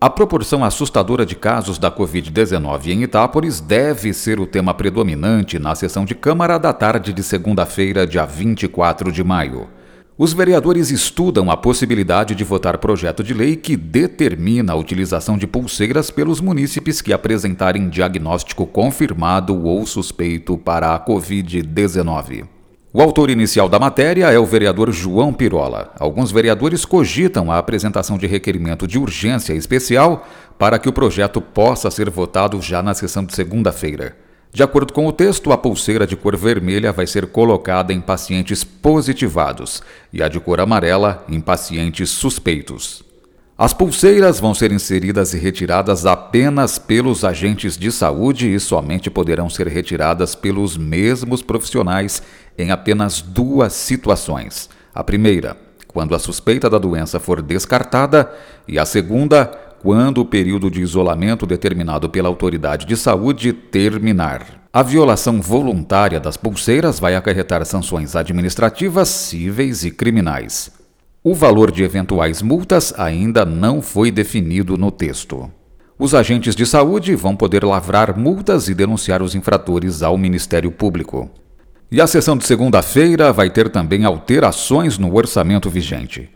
A proporção assustadora de casos da Covid-19 em Itápolis deve ser o tema predominante na sessão de Câmara da tarde de segunda-feira, dia 24 de maio. Os vereadores estudam a possibilidade de votar projeto de lei que determina a utilização de pulseiras pelos munícipes que apresentarem diagnóstico confirmado ou suspeito para a Covid-19. O autor inicial da matéria é o vereador João Pirola. Alguns vereadores cogitam a apresentação de requerimento de urgência especial para que o projeto possa ser votado já na sessão de segunda-feira. De acordo com o texto, a pulseira de cor vermelha vai ser colocada em pacientes positivados e a de cor amarela em pacientes suspeitos. As pulseiras vão ser inseridas e retiradas apenas pelos agentes de saúde e somente poderão ser retiradas pelos mesmos profissionais em apenas duas situações. A primeira, quando a suspeita da doença for descartada, e a segunda, quando o período de isolamento determinado pela autoridade de saúde terminar. A violação voluntária das pulseiras vai acarretar sanções administrativas, cíveis e criminais. O valor de eventuais multas ainda não foi definido no texto. Os agentes de saúde vão poder lavrar multas e denunciar os infratores ao Ministério Público. E a sessão de segunda-feira vai ter também alterações no orçamento vigente.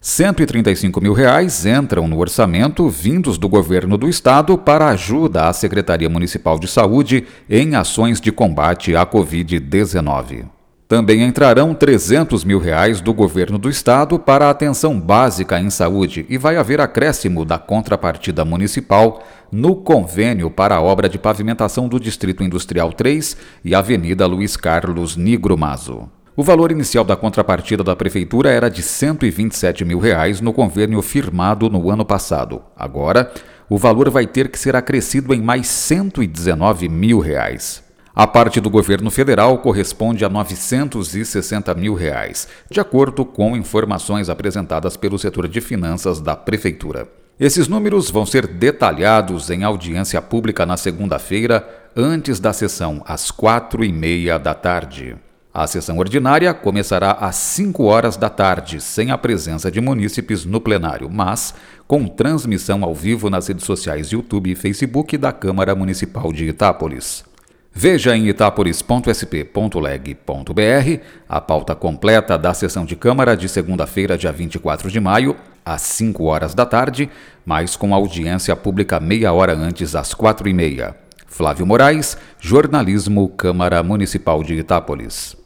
135 mil reais entram no orçamento vindos do governo do estado para ajuda à Secretaria Municipal de Saúde em ações de combate à Covid-19. Também entrarão 300 mil reais do governo do estado para a atenção básica em saúde e vai haver acréscimo da contrapartida municipal no convênio para a obra de pavimentação do Distrito Industrial 3 e Avenida Luiz Carlos Nigromazo. O valor inicial da contrapartida da prefeitura era de 127 mil reais no convênio firmado no ano passado. Agora, o valor vai ter que ser acrescido em mais 119 mil reais. A parte do governo federal corresponde a 960 mil reais, de acordo com informações apresentadas pelo setor de finanças da prefeitura. Esses números vão ser detalhados em audiência pública na segunda-feira, antes da sessão, às quatro e meia da tarde. A sessão ordinária começará às 5 horas da tarde, sem a presença de munícipes no plenário, mas com transmissão ao vivo nas redes sociais YouTube e Facebook da Câmara Municipal de Itápolis. Veja em itaporis.sp.leg.br a pauta completa da sessão de Câmara de segunda-feira, dia 24 de maio, às 5 horas da tarde, mas com audiência pública meia hora antes, às 4 e meia. Flávio Moraes, Jornalismo, Câmara Municipal de Itápolis.